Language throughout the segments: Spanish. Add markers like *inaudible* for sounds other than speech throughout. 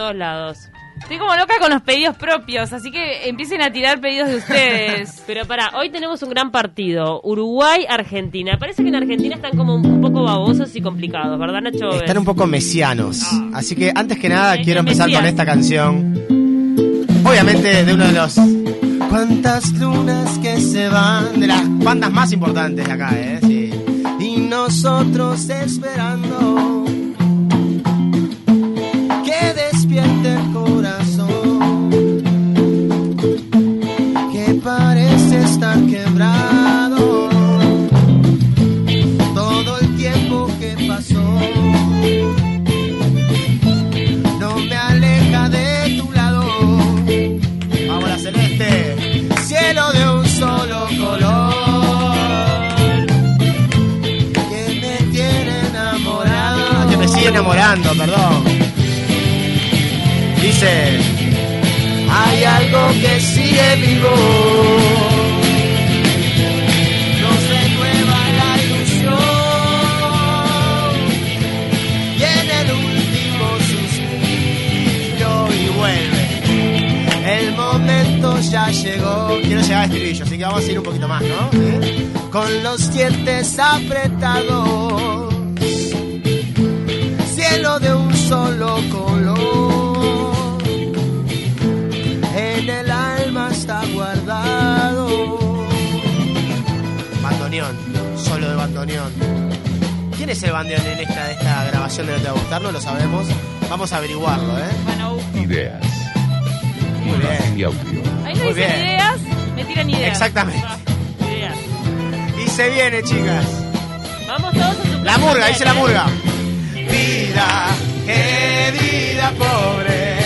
todos lados. Estoy como loca con los pedidos propios, así que empiecen a tirar pedidos de ustedes. *laughs* Pero para, hoy tenemos un gran partido. Uruguay-Argentina. Parece que en Argentina están como un poco babosos y complicados, ¿verdad, Nacho? Están un poco mesianos. Así que antes que nada Eh, quiero empezar Mesías. con esta canción. Obviamente de uno de los... Cuántas lunas que se van de las bandas más importantes de acá, ¿eh? Sí. Y nosotros esperando enamorando perdón. Dice hay algo que sigue vivo. Nos renueva la ilusión. Y el último suspiro y vuelve. El momento ya llegó quiero llegar al estribillo así que vamos a ir un poquito más ¿no? Con los dientes apretados cielo de un solo color en el alma está guardado. Bandoneón, solo de bandoneón. ¿Quién es el bandoneón en esta, esta grabación de No Te Va a Gustar? No lo sabemos. Vamos a averiguarlo, ¿eh? Ideas. Muy bien. Y audio. ahí no Muy dicen bien. ideas, me tiran ideas. Exactamente. Ah, ideas. Y se viene, chicas. Vamos todos a su La murga, dice la murga. Vida, qué vida pobre.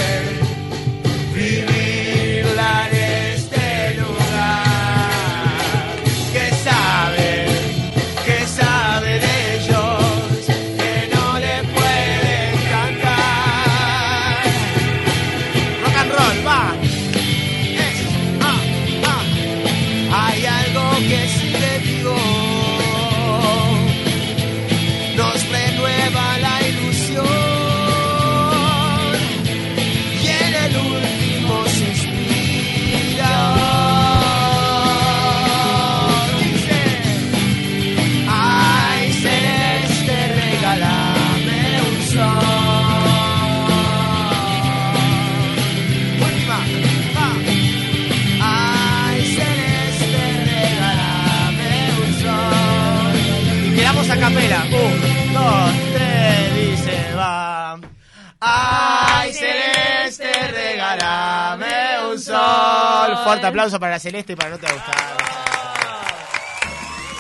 Fuerte aplauso para Celeste y para no te gustar.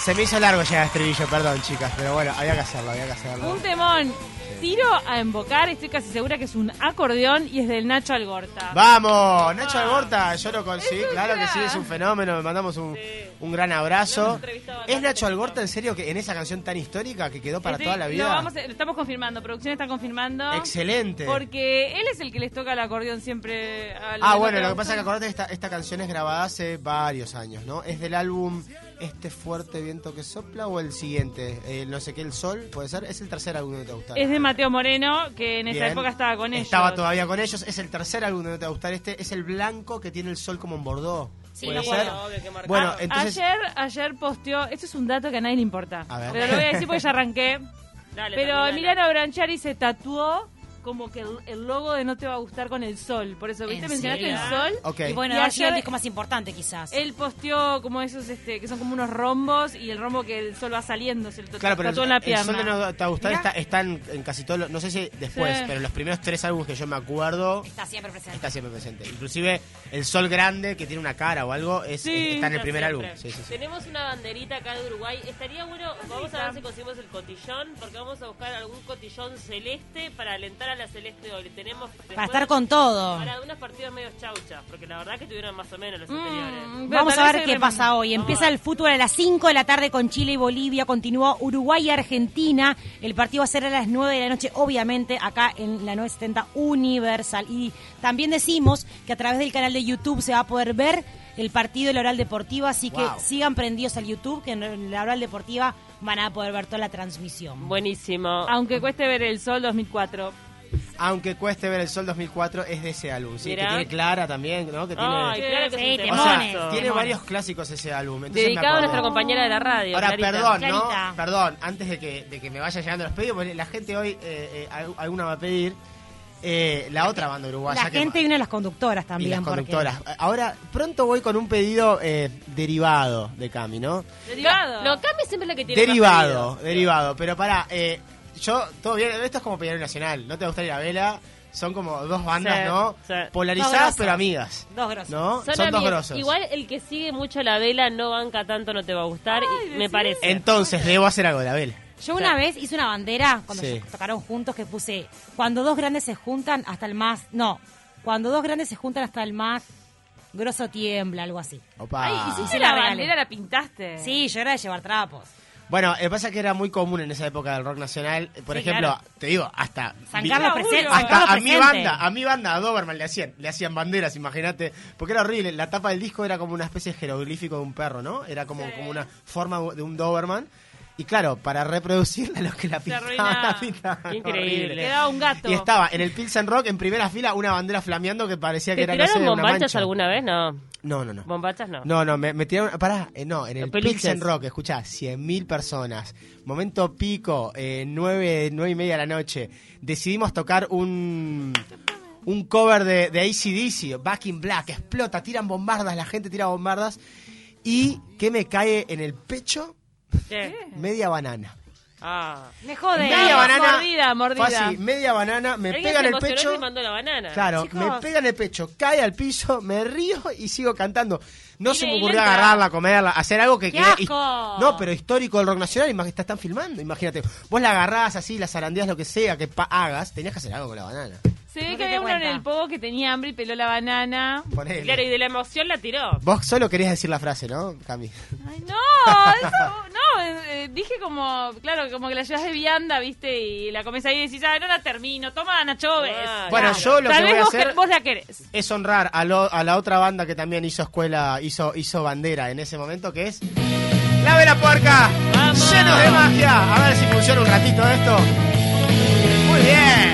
Se me hizo largo llegar a estribillo, perdón, chicas, pero bueno, había que hacerlo, había que hacerlo. Un temón. Tiro a invocar, estoy casi segura que es un acordeón y es del Nacho Algorta. Vamos, Nacho Algorta, yo lo conseguí, claro que sí, es un fenómeno, le mandamos un, Sí. un gran abrazo. ¿Es. Nacho Algorta en serio que en esa canción tan histórica que quedó para Sí, toda la vida? Vamos a- lo estamos confirmando, producción está confirmando. Excelente. Porque él es el que les toca el acordeón siempre al Ah, bueno, lo que pasa es que acordate esta, esta canción es grabada hace varios años, ¿no? Es del álbum Este fuerte viento que sopla o el siguiente, Eh, no sé qué, El Sol, puede ser. Es el tercer álbum que no te va a gustar. Es de Mateo Moreno, que en esa Bien. época estaba con ellos. Estaba todavía con ellos. Es el tercer álbum que no te va a gustar. Este es el blanco que tiene el sol como en Bordeaux. Sí, ¿Puede ser? obvio que marcó. Bueno, Ah, entonces. Ayer, ayer posteó, esto es un dato que a nadie le importa, A ver. pero lo voy a decir porque ya arranqué. *laughs* Dale, pero. Emiliano Branchari se tatuó como que el, el logo de No te va a gustar con el sol. Por eso, ¿viste? ¿En Mencionaste el sol. Y bueno, Y ha sido el disco más importante quizás. Él posteó como esos, este, que son como unos rombos y el rombo que el sol va saliendo, se lo Claro, pero el, en la el pierna. sol de no te va a gustar está, está en, en casi todos los. No sé si después, Sí. pero los primeros tres álbumes que yo me acuerdo. Está siempre presente. Está siempre presente. Inclusive el sol grande que tiene una cara o algo es, Sí, está en el primer siempre. álbum. Sí, sí, sí. Tenemos una banderita acá de Uruguay. Estaría bueno, vamos a ver si conseguimos el cotillón, porque vamos a buscar algún cotillón celeste para alentar a la celeste hoy. Tenemos después- Para estar con todo. Para unos partidos medio chauchas, porque la verdad que tuvieron más o menos los Mm, anteriores. Vamos a ver qué pasa hoy. Empieza el fútbol a las 5 de la tarde con Chile y Bolivia. Continúa Uruguay y Argentina. El partido va a ser a las 9 de la noche, obviamente, acá en la 970 Universal. Y también decimos que a través del canal de YouTube se va a poder ver el partido de la Oral Deportiva. Así que sigan prendidos al YouTube, que en la Oral Deportiva van a poder ver toda la transmisión. Buenísimo. Aunque cueste ver el sol 2004. Aunque cueste ver el sol 2004 es de ese álbum, ¿sí? Mirá. Que tiene Clara también, ¿no? Que tiene, Ay, claro que Sí, es un temones. o sea, temazo. tiene temones. varios clásicos ese álbum. entonces me Dedicado a acordé. nuestra compañera de la radio. Ahora, Clarita. perdón, Clarita. ¿no? Perdón, antes de que, de que me vaya llegando los pedidos, porque la gente hoy, eh, eh, al- alguna va a pedir eh, la otra banda uruguaya. La que- gente y una de las conductoras y también. las porque- conductoras. Ahora, pronto voy con un pedido eh, derivado de Cami, ¿no? Derivado. No, Cami siempre es la que tiene más Derivado, pedidos. derivado. Pero pará, eh, yo, todo bien, esto es como Peñarol Nacional, no te gusta ir a vela, son como dos bandas, Sí, ¿no? sí. Polarizadas pero amigas, Dos grosos. ¿no? Son, Son, dos grosos. Igual el que sigue mucho la vela no banca tanto, no te va a gustar, y me parece. Entonces, debo hacer algo de la vela. Yo una vez hice una bandera cuando Sí. tocaron juntos que puse cuando dos grandes se juntan hasta el más no cuando dos grandes se juntan hasta el más grosso tiembla algo así. Opa. Ay, hiciste se la bandera, la pintaste. Sí, yo era de llevar trapos. Bueno, lo que pasa es que era muy común en esa época del rock nacional. Por Sí, seguro, claro. te digo, hasta... San Carlos presente. Hasta Hasta a mi banda, a mi banda, a Doberman le hacían, le hacían banderas, imagínate, porque era horrible, la tapa del disco era como una especie de jeroglífico de un perro, ¿no? Era como, como una forma de un Doberman. Y claro, para reproducirla *laughs* los que la pintaban, la increíble. Quedaba un gato. Y estaba en el Pilsen Rock en primera fila una bandera flameando que parecía que ¿Te era no sé, tiraron una bombachas mancha. alguna vez? No. No, no, no. ¿Bombachas no? No, no, me, me tiraron. Pará, eh, no, en el. Pilsen Rock, escuchá, 100.000 personas. Momento pico, eh, 9, nueve y media de la noche. Decidimos tocar un. Un cover de, de ACDC, Back in Black, explota, tiran bombardas, la gente tira bombardas. Y que me cae en el pecho ¿Qué? media banana. Ah. Me jode. Media banana. Mordida, mordida. Así, media banana, me Alguien pega en se el emocionó y pecho. te mandó la banana. Claro, Chicos. me pega en el pecho, cae al piso, me río y sigo cantando. No Y se me y ocurrió agarrarla, comerla, hacer algo que ¡Qué quede asco! his- No, pero histórico del rock nacional, imag- te están filmando, imagínate. Vos la agarrás así, la zarandeás, lo que sea que pa- hagas, tenías que hacer algo con la banana. Se ve No que había uno en el pogo que tenía hambre y peló la banana. Ponele. Claro, y de la emoción la tiró. Vos solo querías decir la frase, ¿no, Cami? Ay, no, eso, no, eh, eh, dije como, claro, como que la llevas de vianda, viste, y la comes ahí y decís, ah, no la termino, toma Nacho Ves. Ah, Bueno, claro. yo lo Tal que vez voy a vos, hacer que- vos la querés. es honrar a, lo- a la otra banda que también hizo escuela, hizo, hizo bandera en ese momento, que es La Vela Puerca, llenos de magia. A ver si funciona un ratito esto. Muy bien.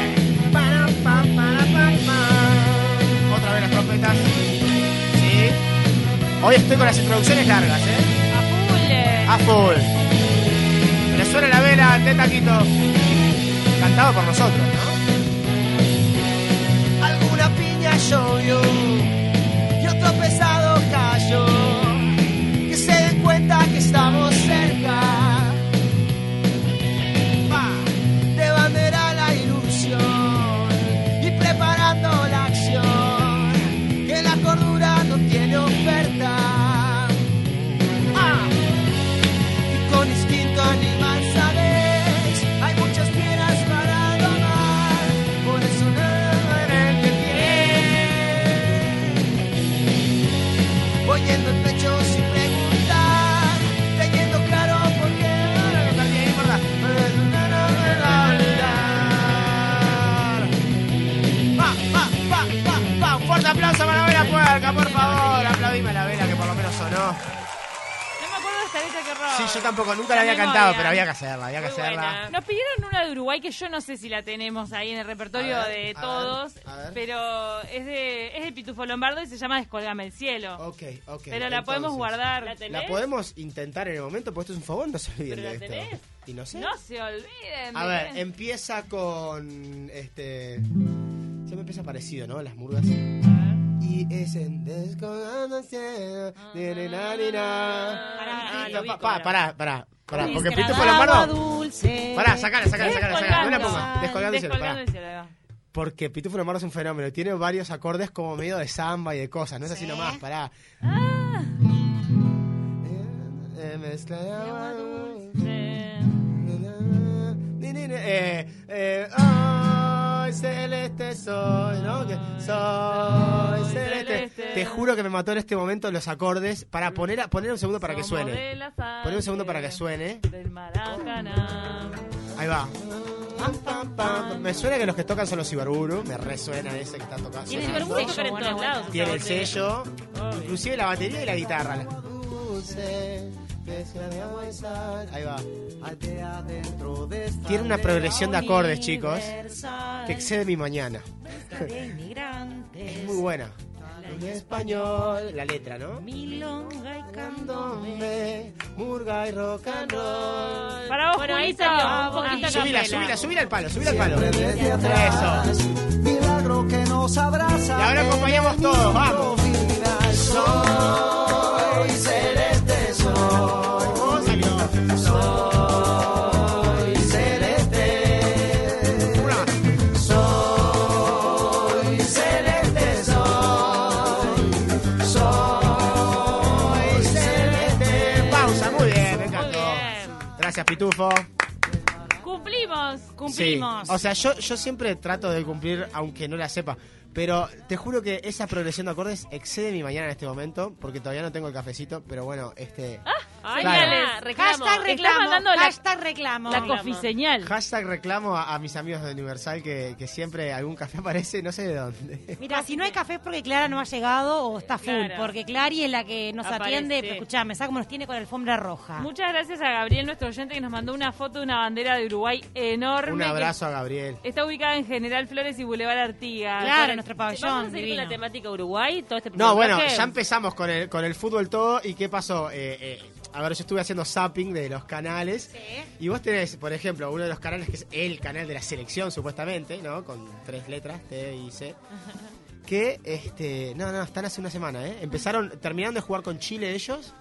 Sí. Hoy estoy con las introducciones largas, ¿eh? A full. A full. Le suena la vela de Taquito. Cantado por nosotros, ¿no? Alguna piña llovió Me letra que roba. Sí, yo tampoco, nunca la había Memoria. cantado, pero había que hacerla, había que Muy hacerla. buena. Nos pidieron una de Uruguay que yo no sé si la tenemos ahí en el repertorio ver, de a ver, todos, a ver. pero es de es de Pitufo Lombardo y se llama Descolgame el cielo. Ok, ok. pero la podemos guardar. ¿La tenés? La podemos intentar en el momento, porque esto es un favor, no se olviden ¿Pero de la esto. tenés? Y no sé. No se olviden. A ver, empieza con este. Siempre empieza parecido, ¿no? Las murgas. Y es en descolgándose. ahora. Pará, pará, pará. Dice Porque Lombardo. dulce. Pará, sacala, sacala, sacala, sacala. No la el cielo, pará. Porque Pitufo Lombardo es un fenómeno. Tiene varios acordes como medio de samba y de cosas. No es así Sí. nomás, pará. Ah. Eh, mezcla de agua dulce. Eh, eh, ay, celeste soy, ¿no? Que soy celeste. celeste. Te juro que me mató en este momento los acordes. Para poner, a- poner un segundo para que suene. Poné un segundo para que suene. Ahí va. Me suena que los que tocan son los Ibarburu. Me resuena ese que está tocando. Tiene el gusto sello, en todos lados. Tiene el sello, inclusive la batería y la guitarra. Dulce, mezcla de agua y sal. Ahí va. Tiene una progresión de acordes, chicos, que excede mi mañana. Es muy buena. En español, la letra, ¿no? milonga y candombe. Murga y rock and roll. Para vos, Bueno, ahí Julito. salió un poquito a Subila, capela. subila, subila al palo, subila al palo. Siempre desde atrás, milagro que nos abraza. Y ahora acompañamos todos, vamos. Gracias, Pitufo. Cumplimos. Cumplimos. Sí. O sea, yo, yo siempre trato de cumplir, aunque no la sepa. Pero te juro que esa progresión de acordes excede mi mañana en este momento, porque todavía no tengo el cafecito, pero bueno, este... Ay, Claro. mira, reclamo. Hashtag reclamo. mandando la- hashtag reclamo. La coffee señal. Hashtag reclamo a, a mis amigos de Universal que, que siempre algún café *laughs* aparece, no sé de dónde. Mira, si no hay café es porque Clara no ha llegado o está full. Porque Clary es la que nos Aparece. atiende. Pero escuchame, ¿sabes cómo nos tiene con la alfombra roja? Muchas gracias a Gabriel, nuestro oyente, que nos mandó una foto de una bandera de Uruguay enorme. Un abrazo a Gabriel. Está ubicada en General Flores y Boulevard Artigas. Claro, Con- nuestro ¿Vamos a pabellón. seguir divino. con la temática Uruguay? Todo este No, bueno, ya empezamos con el, con el fútbol todo. ¿Y qué pasó? Eh, eh, a ver, yo estuve haciendo zapping de los canales. Y vos tenés, por ejemplo, uno de los canales que es el canal de la selección, supuestamente, ¿no? Con tres letras, T y C. *laughs* Que, este, no, no, están hace una semana, ¿eh? Empezaron, terminaron de jugar con Chile ellos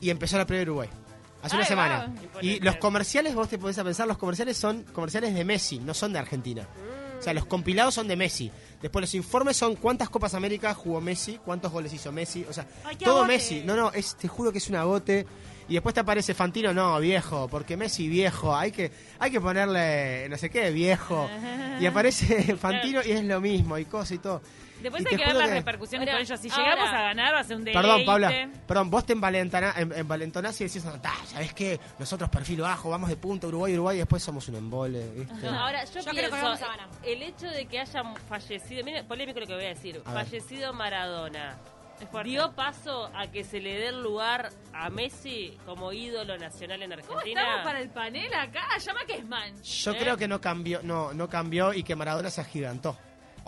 y empezó la previa de Uruguay. Hace una semana. Y los comerciales, vos te podés a pensar, los comerciales son comerciales de Messi, no son de Argentina. O sea, los compilados son de Messi. Después los informes son cuántas Copas América jugó Messi, cuántos goles hizo Messi. O sea, Ay, todo agote. Messi. No, no, es, te juro que es un agote. Y después te aparece Fantino, no, viejo, porque Messi viejo, hay que, hay que ponerle no sé qué, viejo. Y *laughs* aparece Fantino y es lo mismo, y cosa y todo. Después Y hay que ver las que- repercusiones Ahora, con ellos. Si ahora- llegamos a ganar, va a ser un deleite. Perdón, Paula. Perdón, vos te envalentana- en- envalentonás y decís, no, ta, ¿sabés qué? Nosotros perfil bajo, vamos de punta, Uruguay, Uruguay, y después somos un embole, ¿viste? No, ahora, yo, Yo creo que pienso, vamos a ganar. el hecho de que haya fallecido, mira, polémico lo que voy a decir, A ver. fallecido Maradona. Dio paso a que se le dé el lugar a Messi como ídolo nacional en ¿Cómo Argentina. estamos para el panel acá? Llama que es man. Yo ¿Eh? creo que no cambió, no, no cambió y que Maradona se agigantó.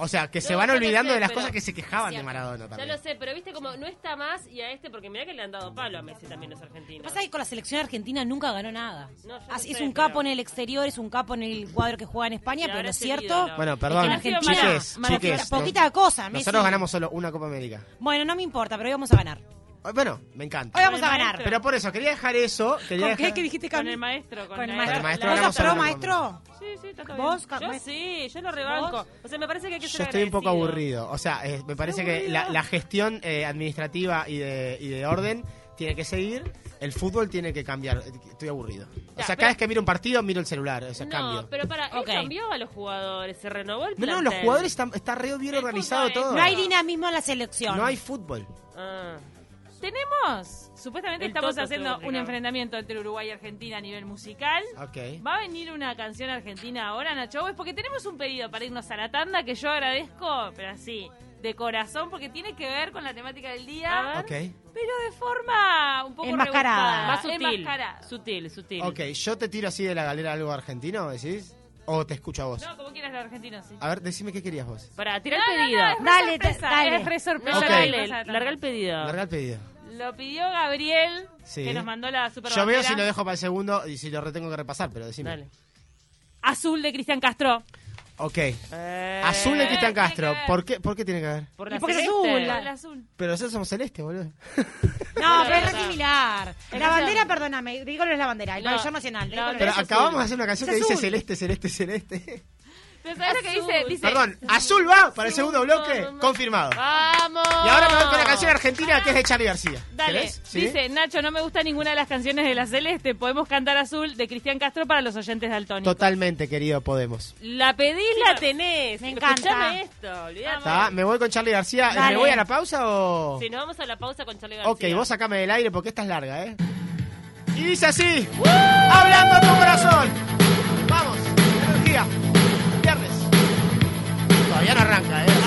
O sea, que se van ya lo olvidando sé, de las pero- cosas que se quejaban de Maradona Ya también. lo sé, pero viste como no está más y a este, porque mira que le han dado palo a Messi también los argentinos. Pasa que con la selección argentina nunca ganó nada. No, es sé, un capo pero- en el exterior, es un capo en el cuadro que juega en España, pero lo es cierto. ídolo. Bueno, es perdón, que en Argentina- chiques, poquita no- cosa, Messi. Nosotros ganamos solo una Copa América. Bueno, no me importa, pero hoy vamos a ganar. Eh, Bueno, me encanta. Hoy vamos a ganar. maestro. Pero por eso, quería dejar eso. Quería ¿Con qué? dejar- ¿Qué dijiste, Con Cami? el maestro. Con, Con el maestro. Con el maestro ¿Vos sos pro, maestro? Sí, sí, está todo ¿Vos, bien. Yo sí, yo lo rebanco. ¿Vos? O sea, me parece que hay que ser Yo estoy un poco aburrido. O sea, eh, me parece que la, la gestión eh, administrativa y de, y de orden tiene que seguir. El fútbol tiene que cambiar. Estoy aburrido. O sea, pero- cada vez que miro un partido, miro el celular. O sea, No, cambio. pero para, él Ok. cambió a los jugadores, se renovó el No, no, plantel. los jugadores están, está re bien El organizado todo. No hay dinamismo en la selección. No hay fútbol. Ah. Tenemos, supuestamente El estamos Toto haciendo un enfrentamiento entre Uruguay y Argentina a nivel musical. Ok. ¿Va a venir una canción argentina ahora, Nacho? Es porque tenemos un pedido para irnos a la tanda que yo agradezco, pero así, de corazón, porque tiene que ver con la temática del día, A ver. Ok. pero de forma un poco Enmascarada. rebuscada, Más sutil. enmascarada. Sutil, sutil. Ok, yo te tiro así de la galera algo argentino, ¿decís? ¿O te escucho a vos? No, como quieras de argentino, sí. A ver, decime qué querías vos. Para, tira No, el pedido. Dale, dale. Es re sorpresa. Ok. la Dale, larga el pedido. Larga el pedido. Lo pidió Gabriel, Sí. que nos mandó la super Yo veo bandera. si lo dejo para el segundo y si lo retengo que repasar, pero decime. Dale. Azul de Cristian Castro. Ok. Eh, Azul de Cristian tiene Castro. que. ¿Por qué, ¿Por qué tiene que ver? Por ¿Y la por qué es azul? Pero nosotros somos celeste, boludo. No, pero es similar. La bandera, perdóname, digo no es la bandera, el No, pabellón nacional. Pero acabamos azul. de hacer una canción Es que dice celeste, celeste, celeste. ¿Sabes lo que dice? Perdón, azul va para el segundo bloque. no, no. Confirmado. ¡Vamos! Y ahora me voy con la canción argentina que es de Charlie García. Dale. ¿Sí? dice Nacho, no me gusta ninguna de las canciones de la Celeste, podemos cantar Azul de Cristian Castro para los oyentes daltónicos. Totalmente, querido, podemos. La pedís, la tenés. Me encanta. Escuchame esto, olvidate. ¿Está? ¿Me voy con Charlie García? Dale. ¿Me voy a la pausa o...? Si nos vamos a la pausa con Charlie García. Ok, vos sacame del aire porque esta es larga, ¿eh? Y dice así. Hablando a tu corazón. Vamos, energía. A bailar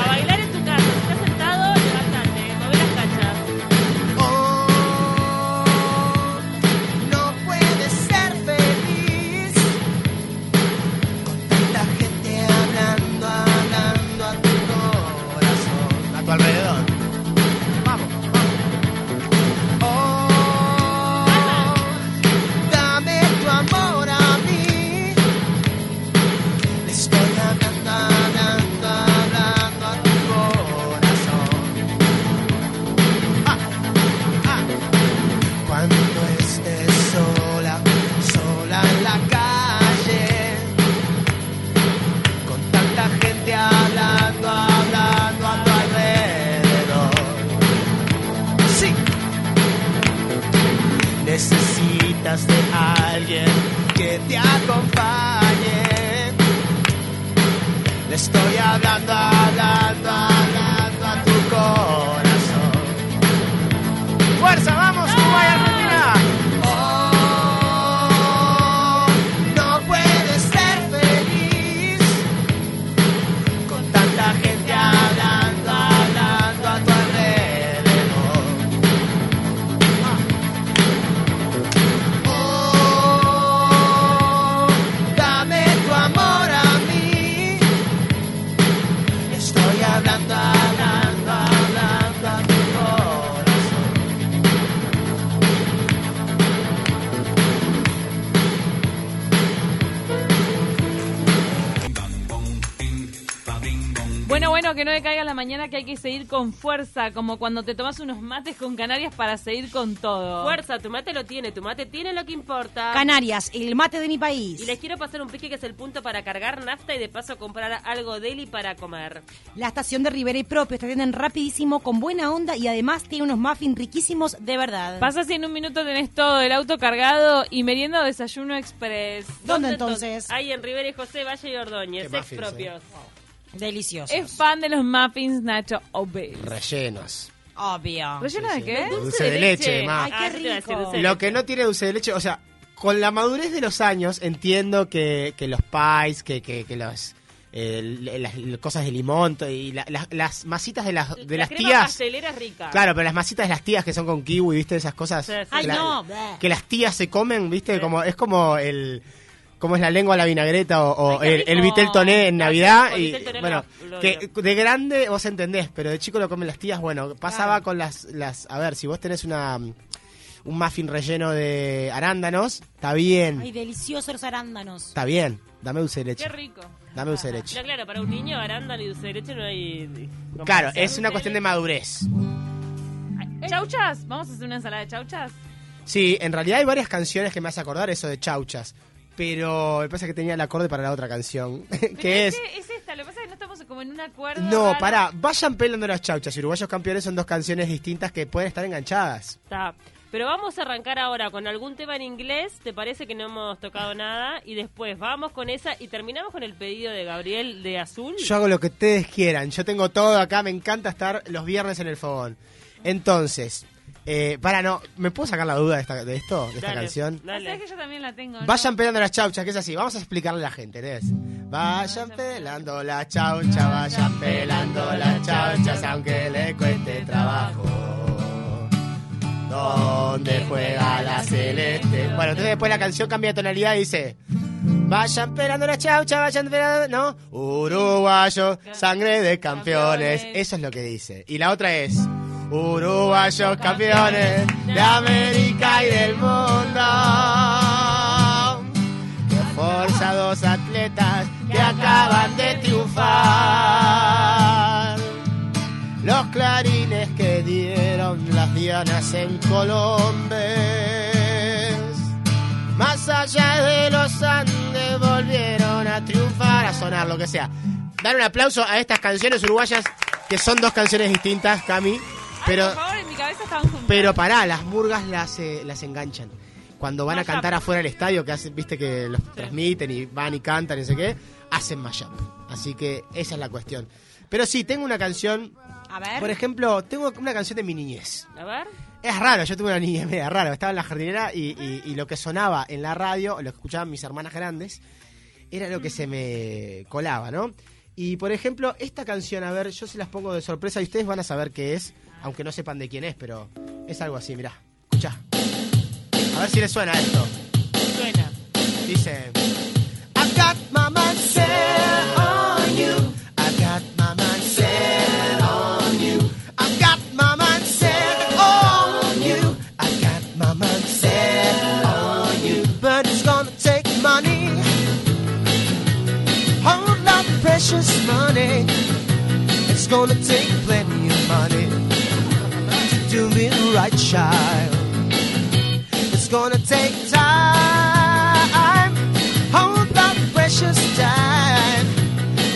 que hay que seguir con fuerza, como cuando te tomas unos mates con Canarias para seguir con todo. Fuerza, tu mate lo tiene, tu mate tiene lo que importa. Canarias, el mate de mi país. Y les quiero pasar un pique que es el punto para cargar nafta y de paso comprar algo deli para comer. La estación de Rivera y Propio te atienden rapidísimo, con buena onda y además tiene unos muffins riquísimos de verdad. Pasas y en un minuto tenés todo, el auto cargado y merienda o desayuno express. ¿Dónde entonces? Ahí en Rivera y José, Valle y Ordóñez, ex muffins, propios. Deliciosos. Es fan de los muffins Nacho Obey. Rellenos. Obvio. ¿Relleno de qué? Dulce de leche, ma. Ay, qué Ah, rico. dulce de Lo que no tiene dulce de leche, o sea, con la madurez de los años entiendo que, que los pies, que, que, que los, eh, las, las cosas de limón to- y la- las- las masitas de las, de La las crema tías. pastelera es rica. Claro, pero las masitas de las tías que son con kiwi, ¿viste? Esas cosas. Sí, sí. Ay, la- no. Que las tías se comen, ¿viste? Sí. Como, es como el... Como es la lengua a la vinagreta o, o Ay, qué el, el vitel toné en Navidad. y bueno, lo- lo que odio. de grande vos entendés, pero de chico lo comen las tías. Bueno, pasaba Claro. con las, las... A ver, si vos tenés una un muffin relleno de arándanos, está bien. Ay, deliciosos los arándanos. Está bien. Dame dulce de leche. Qué rico. Dame dulce de leche. Ya, claro, para un niño, arándano y dulce de leche no hay... Claro, es una cuestión de madurez. ¿Chauchas? ¿Vamos a hacer una ensalada de chauchas? Sí, en realidad hay varias canciones que me hace acordar eso de chauchas. Pero me pasa que tenía el acorde para la otra canción, *laughs* que es... Es esta, lo que pasa es que no estamos como en un acuerdo. No, raro. pará, vayan pelando las chauchas. y Uruguayos campeones son dos canciones distintas que pueden estar enganchadas. Está. Pero vamos a arrancar ahora con algún tema en inglés, ¿te parece que no hemos tocado nada? Y después vamos con esa y terminamos con el pedido de Gabriel de Azul. Yo hago lo que ustedes quieran. Yo tengo todo acá. Me encanta estar los viernes en el fogón. Entonces, eh, para no, ¿me puedo sacar la duda de, esta- de esto, de esta Dale, canción? Ah, Dale. ¿Sabes que yo también la tengo? ¿no? Vayan pelando las chauchas, que es así. Vamos a explicarle a la gente, ¿ves? Vayan pelando las chauchas, vayan pelando las chauchas, aunque le cueste trabajo. ¿Dónde juega la celeste? Bueno, entonces después la canción cambia de tonalidad y dice... Vayan pelando las chauchas, vayan pelando... ¿No? Uruguayo, sangre de campeones. Eso es lo que dice. Y la otra es... Uruguayos campeones de América y del mundo. Que forzados atletas que acaban de triunfar. Los clarines que dieron las dianas en Colombes. Más allá de los Andes volvieron a triunfar, a sonar, lo que sea. Dar un aplauso a estas canciones uruguayas, que son dos canciones distintas, Cami. Ay, Pero, por favor, en mi cabeza estaban juntas. pero pará, las murgas las, eh, las enganchan. Cuando van a Mashup. cantar afuera del estadio, que hacen, viste que los transmiten y van y cantan y no sé qué, hacen mashup. Así que esa es la cuestión. Pero sí, tengo una canción, A ver. por ejemplo, tengo una canción de mi niñez. A ver. Es raro, yo tuve una niñez media rara. Estaba en la jardinera y, y- y lo que sonaba en la radio, lo que escuchaban mis hermanas grandes, era lo que se me colaba, ¿no? Y por ejemplo, esta canción, a ver, yo se las pongo de sorpresa y ustedes van a saber qué es, aunque no sepan de quién es, pero es algo así, mirá. Escucha. A ver si le suena esto. Suena. Dice. I got my mind set on you. I got my mind set on you. I got my mind set on you. I got my mind set on you. But it's gonna take money. Whole lot precious money. It's gonna take plenty of money. It right, child. It's gonna take time. Hold that precious time.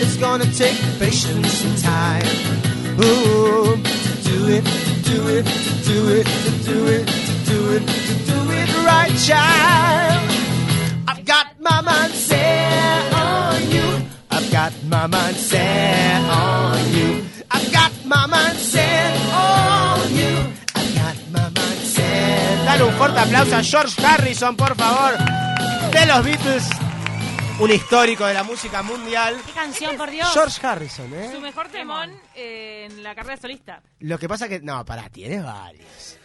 It's gonna take patience and time. Ooh, to do it, to do it, to do it, to do it, to do it, to do it right, child. I've got my mind set on you. I've got my mind set on you. Fuerte aplauso a George Harrison, por favor, de los Beatles. Un histórico de la música mundial. ¿Qué canción, por Dios? George Harrison, ¿eh? Su mejor temón eh, en la carrera solista. Lo que pasa que. No, pará, tienes varios.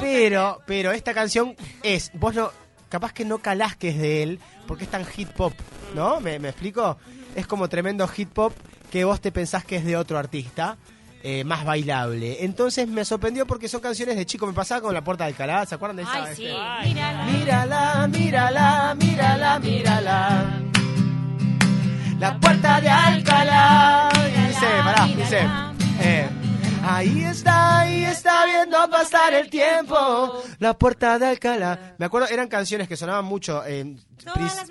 Pero, Pero, esta canción es. Vos no. Capaz que no calás que es de él, porque es tan hit pop, ¿no? ¿Me, me explico? Es como tremendo hit pop que vos te pensás que es de otro artista. Eh, más bailable. Entonces me sorprendió porque son canciones de chico. Me pasaba con La Puerta de Alcalá. ¿Se acuerdan de esa? Ay, sí. Este? Ay, Mírala. Mírala, mírala, mírala. La puerta de Alcalá. Dice, pará, dice. eh, ahí está, ahí está viendo pasar el tiempo. La puerta de Alcalá. Me acuerdo, eran canciones que sonaban mucho. en Todas las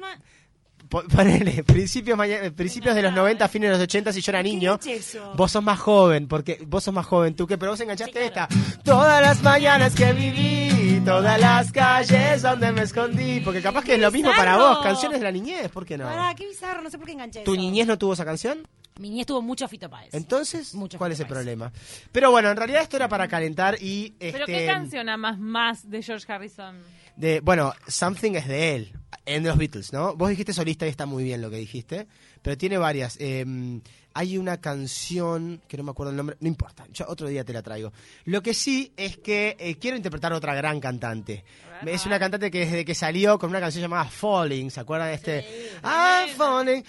*laughs* Ponele, principios, eh, principios de los 90, fines de los 80, si yo era niño. ¿Qué es eso? Vos sos más joven, porque vos sos más joven, tú que, pero vos enganchaste esta. Todas las mañanas que viví, todas las calles donde me escondí, porque capaz que es lo mismo para vos, canciones de la niñez, ¿por qué no? Pará, qué bizarro, no sé por qué enganché ¿Tu eso. niñez no tuvo esa canción? Mi niñez tuvo mucho Fito Páez. Entonces, Mucho ¿cuál es el problema? Pero bueno, en realidad esto era para calentar y ¿Pero este qué canción amas más de George Harrison? de bueno, Something es de él, en los Beatles, ¿no? Vos dijiste solista y está muy bien lo que dijiste, pero tiene varias. Eh, hay una canción que no me acuerdo el nombre, no importa, yo otro día te la traigo. Lo que sí es que eh, quiero interpretar a otra gran cantante. Es una cantante que desde que salió con una canción llamada Falling, ¿se acuerdan de este? I'm falling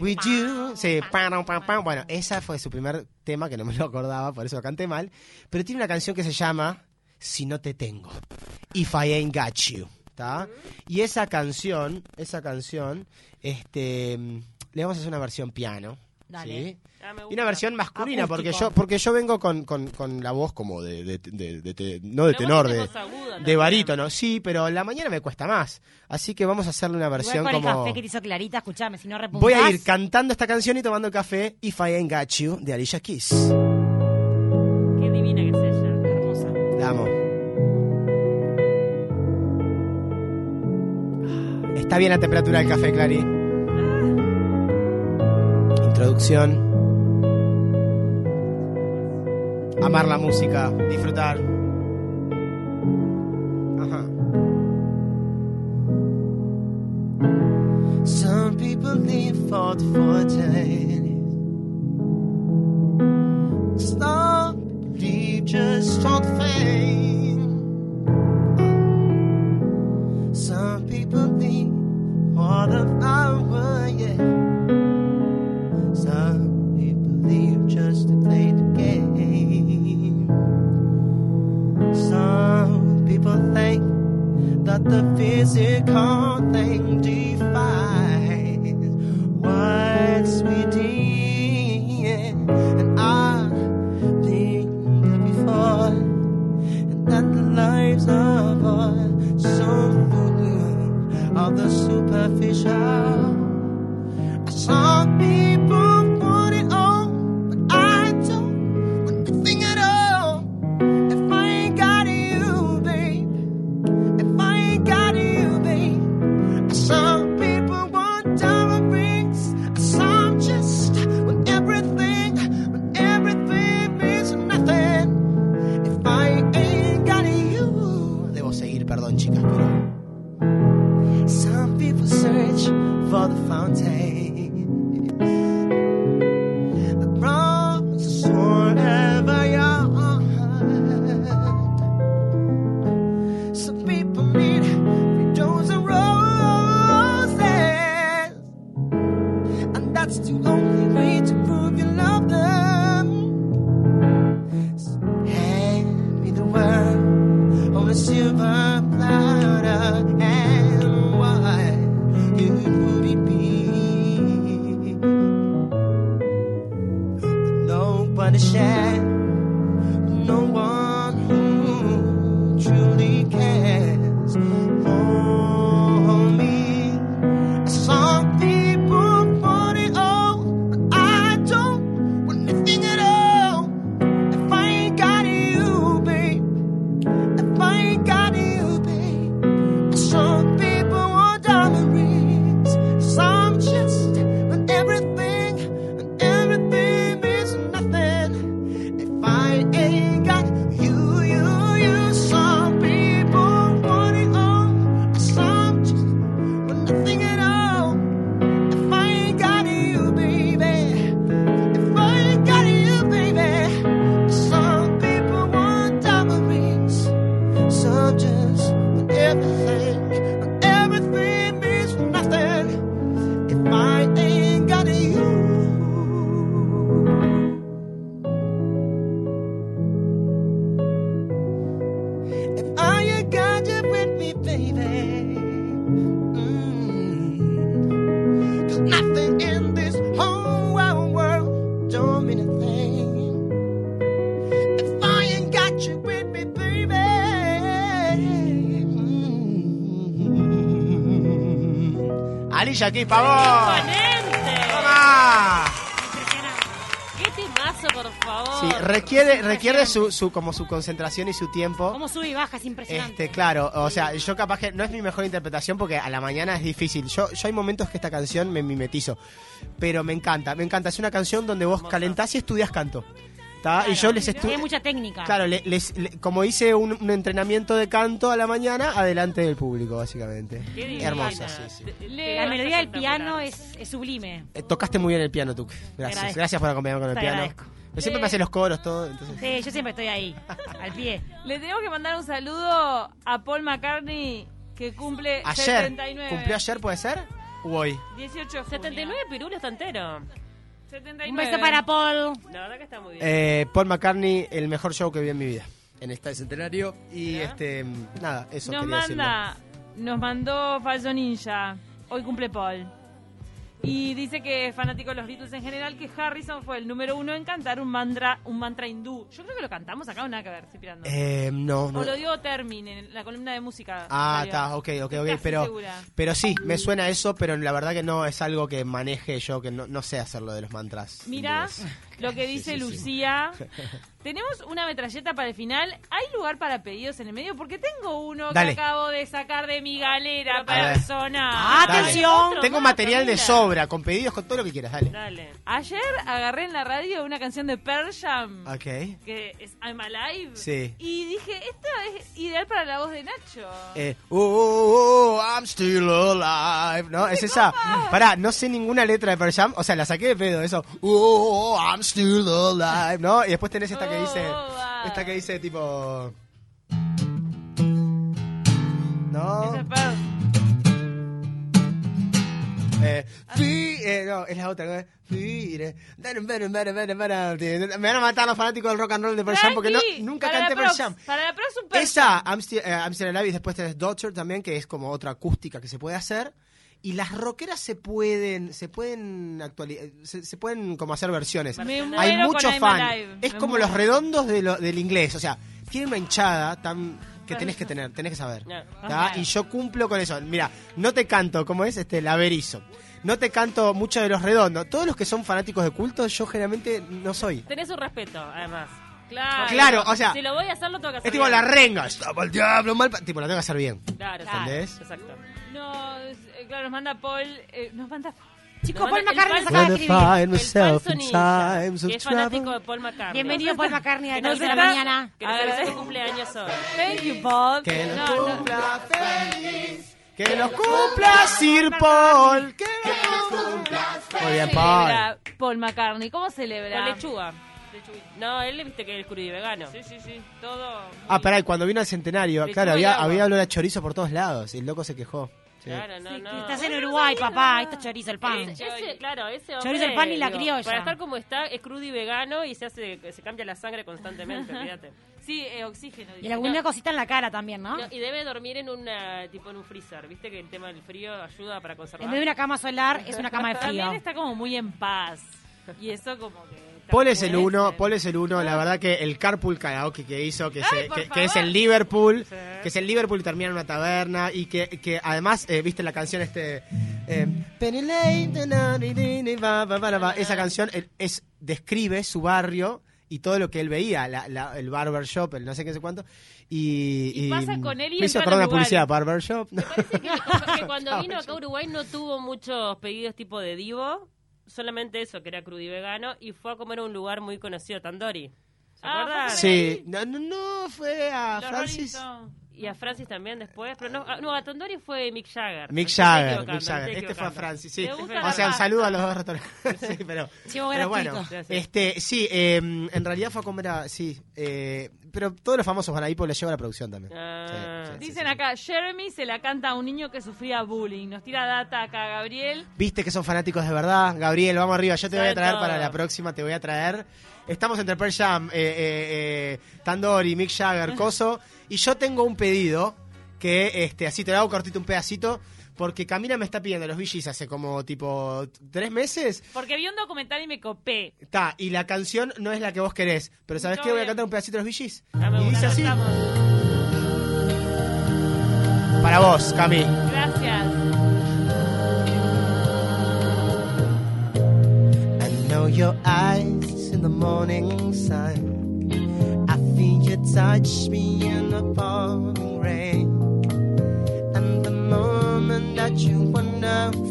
with you. Sí. Bueno, esa fue su primer tema que no me lo acordaba, por eso lo canté mal. Pero tiene una canción que se llama Si no te tengo. If I ain't got you. ¿Está? Y esa canción, esa canción, este, mm, le vamos a hacer una versión piano. Dale. ¿sí? Ah, Y una versión masculina, porque yo, porque yo vengo con, con, con la voz como de, de- de- de- de- no de Pero tenor, de, de barítono, sí, pero en la mañana me cuesta más. Así que vamos a hacerle una Igual versión el como... café que te hizo Clarita, escuchame, si no repuntás... Voy a ir cantando esta canción y tomando café, If I Ain't Got You, de Alicia Keys. Está bien la temperatura del café, Clary. Introducción. Amar la música, disfrutar. Ajá. Some people live for the four power, yeah. Some people just to play the game. Some people think that the physical ain't Keys, pavón. ¡Toma! ¡Qué temazo, por favor! Sí, requiere, requiere su, su, como su concentración y su tiempo. Cómo sube y baja, es impresionante. Este, claro, o sea, yo capaz que no es mi mejor interpretación porque a la mañana es difícil. Yo, yo hay momentos que esta canción me mimetizo, pero me encanta, me encanta. Es una canción donde vos calentás y estudias canto. ¿Tá? y yo les Tiene estudio. mucha técnica. Claro, les, como hice un, un entrenamiento de canto a la mañana, adelante del público, básicamente. Qué. Hermosa, sí, sí. La melodía del piano es, es sublime. Eh, tocaste muy bien el piano, tú. Gracias. Gracias por acompañarme con el Te piano. agradezco. Pero siempre me hace los coros, todo. Entonces... Sí, yo siempre estoy ahí, al pie. *laughs* Le tenemos que mandar un saludo a Paul McCartney que cumple Ayer. 79. ¿Cumplió ayer, puede ser? ¿O hoy? 18 de junio. 79 pirulos está entero. 79. Un beso para Paul. La verdad que está muy bien. Eh, Paul McCartney, el mejor show que vi en mi vida. En este centenario. Y este, nada, eso Nos quería decirlo. manda, nos mandó Falso Ninja. Hoy cumple Paul. Y dice que es fanático de los Beatles en general, que Harrison fue el número uno en cantar un mantra, un mantra hindú. Yo creo que lo cantamos acá o nada que ver, estoy pirando. Eh, no, no. O lo dio Termin en la columna de música. Ah, está, ok, ok, ok. Pero, segura. pero sí, me suena eso, pero la verdad que no es algo que maneje yo, que no, no sé hacerlo de los mantras. Mira hindúes. Lo que dice sí, sí. Lucía. *laughs* Tenemos una metralleta para el final. ¿Hay lugar para pedidos en el medio? Porque tengo uno Dale. que acabo de sacar de mi galera personal. Ah, Dale. atención. Tengo más, material de sobra, con pedidos, con todo lo que quieras, dale. Dale. Ayer agarré en la radio una canción de Pearl Jam. Ok. Que es I'm Alive. Sí. Y dije, esta es ideal para la voz de Nacho. Eh, oh, oh, oh, I'm still alive, ¿no? Es esa. Pará, no sé ninguna letra de Pearl Jam, o sea, la saqué de pedo, eso. Oh, oh, oh, I'm still alive, ¿no? Y después tenés esta que dice, Oh, esta que dice tipo... No, eh, fi- eh, no, es la otra, ¿no? Me van a matar los fanáticos del rock and roll de Pearl Jam porque no, nunca canté Pearl Jam. Para la próxima Esa, I'm Still, eh, Alive, después tenés Daughter también, que es como otra acústica que se puede hacer. Y las rockeras se pueden, se pueden actualizar, se, se pueden como hacer versiones. Me Hay muero mucho con I'm fan. Es me como muero. los redondos de lo- del inglés. O sea, tiene una hinchada tan que tenés que tener, tenés que saber. Y yo cumplo con eso. Mira, no te canto, como es este laberizo. No te canto mucho de los redondos. Todos los que son fanáticos de culto, yo generalmente no soy. Tenés un respeto, además. Claro. Claro, o sea, Si lo voy a hacer, lo tengo que hacer. es tipo bien. la renga. Estaba el diablo mal. Tipo, la tengo que hacer bien. Claro, ¿Entendés? Exacto. No, es- claro, nos manda Paul. eh, nos manda. Chicos, Nos Paul McCartney se acaba de escribir. El que es fanático de Paul McCartney. Bienvenido Paul McCartney a las Nos 10 de la mañana. Que nos su cumpleaños hoy. Thank you, Paul. Que los No, no. cumpla feliz. Que los cumpla Sir Paul. Que los cumpla Muy bien, Paul. Paul McCartney? ¿Cómo celebra? Con lechuga. No, él viste que es crudo y vegano. Sí, sí, sí. Todo. Ah, pará, cuando vino al centenario, claro, había, había olor a chorizo por todos lados. Y el loco se quejó. Sí. Claro, no, no. Estás en Uruguay, papá. Ahí está chorizo el pan. Ese, ese, claro, ese hombre, Chorizo, el pan y la digo, criolla. Para estar como está, es crudo y vegano y se hace se cambia la sangre constantemente, *laughs* fíjate. Sí, eh, oxígeno. Y alguna cosita en la cara también, ¿no? No, y debe dormir en una tipo en un freezer, ¿viste que el tema del frío ayuda para conservar? En vez de una cama solar, es una cama de También frío. está como muy en paz. Y eso como que Paul es el uno, ser. Paul es el uno, la verdad que el carpool karaoke que hizo, que, Ay, que, que es el Liverpool, Sí. que es el Liverpool y termina en una taberna y que, que además, eh, viste la canción este, eh, esa canción eh, es describe su barrio y todo lo que él veía, la, la- el barbershop, el no sé qué sé cuánto, y, Y pasa con él y me hizo acordar una publicidad, barbershop, no. Parece que, *laughs* que cuando vino acá a Uruguay no tuvo muchos pedidos tipo de divo, solamente eso, que era crudo y vegano, y fue a comer a un lugar muy conocido, Tandoori. ¿Se Ah, acuerdan? Sí, no, no, no, fue a Los Francis. Rolling Stones. Y a Francis también después, pero no, ah, no a Tandoori fue Mick Jagger. Mick Jagger, Mick Jagger. Este fue a. Francis, sí. Gusta O la sea, un saludo a los dos ratones. sí, pero, *laughs* Sí, vos pero bueno, este, sí, eh, en realidad fue a comer a, sí, eh, pero todos los famosos van ahí porque les lleva la producción también. Ah. Sí, sí, sí, Dicen sí. acá, Jeremy se la canta a un niño que sufría bullying. Nos tira data acá Gabriel. Viste que son fanáticos de verdad, Gabriel, vamos arriba, yo te voy a traer todo. para la próxima, te voy a traer. Estamos entre Pearl Jam, eh, eh, eh, Tandori, Mick Jagger, *laughs* Coso, y yo tengo un pedido que, este, así te lo hago cortito un pedacito, porque Camila me está pidiendo los VGs hace como tipo tres meses Porque vi un documental y me copé. Está, y la canción no es la que vos querés, pero ¿sabés No, qué? Voy a cantar un pedacito de los VGs. Y dice así. Para vos, Cami. Gracias. I know your eyes in the morning sun. I feel you touch me in the pouring rain. And the woman that you are now.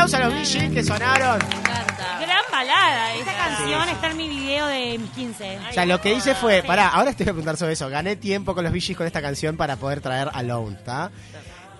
Aplauso a los VGs que sonaron. Gran balada Esta esa. canción está en mi video de mis 15. O sea, lo que hice fue, pará, ahora te voy a preguntar sobre eso. Gané tiempo con los VGs con esta canción para poder traer Alone, ¿está?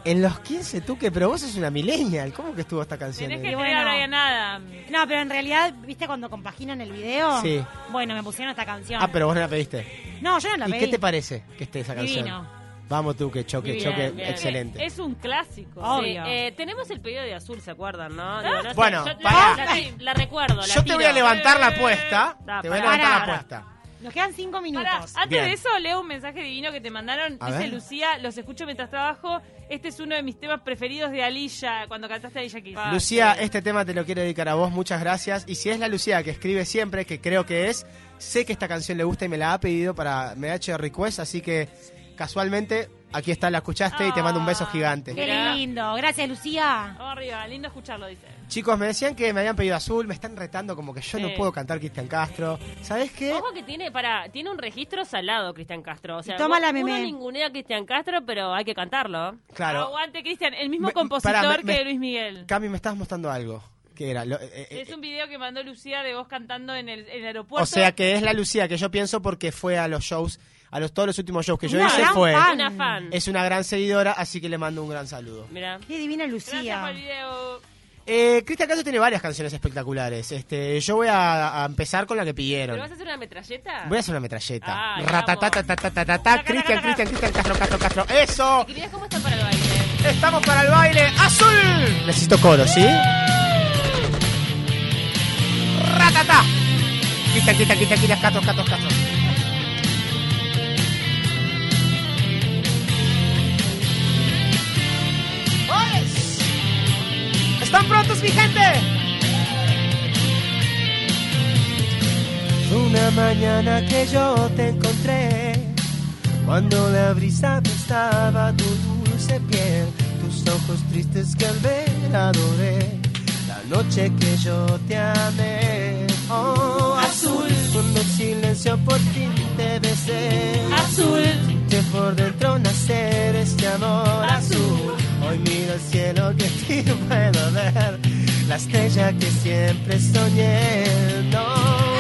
En los 15 tú que, pero vos sos una millennial. ¿Cómo que estuvo esta canción? Tenés que Y bueno. a Brian Adams. No, pero en realidad, ¿viste cuando compaginan el video? Sí. Bueno, me pusieron esta canción. Ah, pero vos no la pediste. No, yo no la ¿Y pedí. qué te parece que esté esa canción? Divino. Vamos tú, que choque, Bien, choque, bien. excelente. Es un clásico. Obvio. Sí, eh, tenemos el pedido de azul, ¿se acuerdan, no? Digo, no sé, Bueno, yo- pará. La, la- la recuerdo, la Yo te voy a tiro. levantar la Eh, apuesta. da, Te voy a levantar la apuesta. Nos quedan cinco minutos. Pará, antes Bien. de eso leo un mensaje divino que te mandaron. A Dice ver. Lucía, los escucho mientras trabajo. Este es uno de mis temas preferidos de Alicia, cuando cantaste Alicia Keys. Ah, Lucía, sí. este tema te lo quiero dedicar a vos, muchas gracias. Y si es la Lucía que escribe siempre, que creo que es, sé que esta canción le gusta y me la ha pedido para, me ha hecho request, así que casualmente aquí está, la escuchaste y te mando un beso Ah. gigante. Qué lindo. Gracias, Lucía. Vamos arriba, lindo escucharlo, dice. Chicos, me decían que me habían pedido azul, me están retando como que yo no Sí. puedo cantar Cristian Castro. ¿Sabes qué? Ojo que tiene, para, tiene un registro salado Cristian Castro. O sea, Y toma la uno meme. ningunea a Cristian Castro, pero hay que cantarlo. Claro. Aguante, Cristian, el mismo Me- compositor pará, me- me- que Luis Miguel. Cami, me estás mostrando algo. ¿Qué era? Lo- eh, eh, Es un video que mandó Lucía de vos cantando en el, en el aeropuerto. o sea que es la Lucía que yo pienso porque fue a los shows, a los todos los últimos shows que yo Una hice fue. fan. Una fan. Es una gran seguidora, así que le mando un gran saludo. Mira. Qué divina Gracias por el Lucía. video. Eh, Cristian Castro tiene varias canciones espectaculares. Este, yo voy a, a empezar con la que ¿Pero pidieron. vas a hacer una metralleta? Voy a hacer una metralleta. Ah, Ratatatatatata, Cristian, Cristian, Cristian Castro, Castro, Castro. ¡Eso! Querías cómo está para el baile. Estamos para el baile azul. Necesito coro, ¿sí? Ratata. Cristian, Cristian, Cristian, Cristian, Castro, Castro, Castro. ¿Están prontos, mi gente? Una mañana que yo te encontré Cuando la brisa apestaba tu dulce piel Tus ojos tristes que al ver adoré La noche que yo te amé Oh, azul Cuando el silencio por fin te besé Azul. que por dentro nacer este amor azul. Hoy miro el cielo que *laughs* ti puedo ver, la estrella que siempre soñé. No,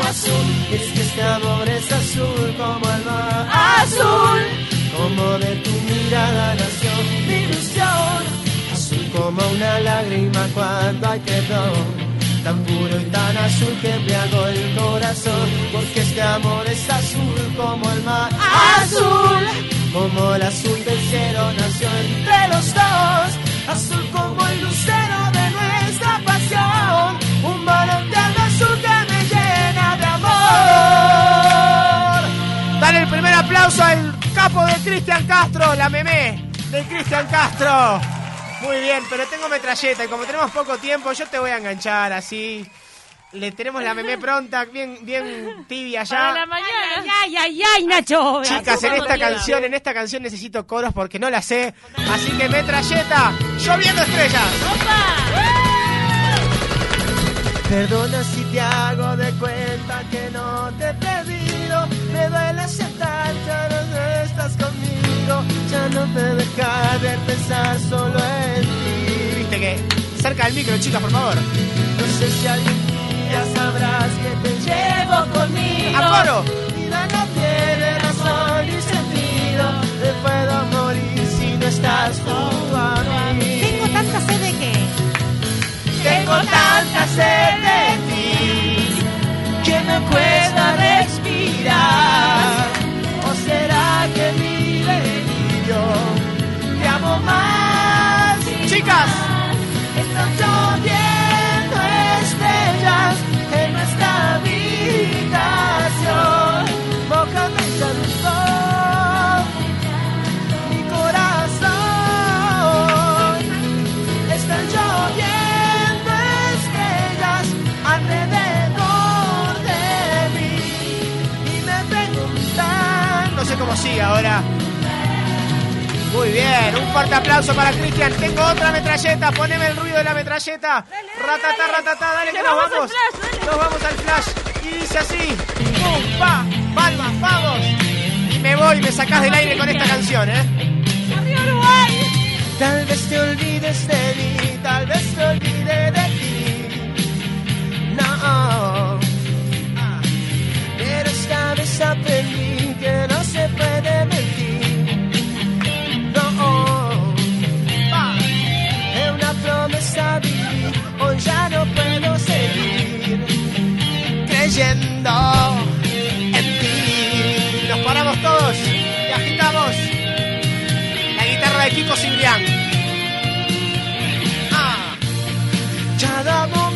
azul, es que este amor es azul como el mar. Azul, como de tu mirada nació mi ilusión. Azul como una lágrima cuando hay perdón. Tan puro y tan azul que embriagó el corazón. Porque este amor es azul como el mar. Azul, como el azul del cielo nació entre los dos. Cristian Castro, la memé de Cristian Castro. Muy bien, pero tengo metralleta y como tenemos poco tiempo, yo te voy a enganchar así. Le tenemos la memé pronta, bien, bien tibia Para la ya. mañana. Ay, ay, ay, Nacho. Chicas, en esta canción, en esta canción necesito coros porque no la sé. Así que metralleta, lloviendo estrellas. Perdona si te hago de cuenta que no te perdido. Me duele aceptar, ya no estás conmigo. Ya no te deja de pensar solo en ti. Viste que cerca del micro, chicas, por favor. No sé si algún día sabrás que te llevo conmigo. ¡A coro! Vida no tiene razón ni sentido. Me puedo morir si no estás junto a mí. Tengo tanta sed de que. Tengo tanta sed de ti que me cuesta respirar. ¿O será que mi delirio te amo más? Chicas, bien, un fuerte aplauso para Cristian. Tengo otra metralleta, poneme el ruido de la metralleta. Ratata, ratata, dale que nos vamos al vamos. flash, dale. Nos vamos al flash. Y dice así: ¡Pum, pa! ¡Palmas, vamos! Y me voy, me sacás del aire con esta canción, ¿eh? ¡Arriba Uruguay! Tal vez te olvides de mí, tal vez te olvide de ti. No, Ah, pero esta vez aprendí de Kiko Cibrián. Momento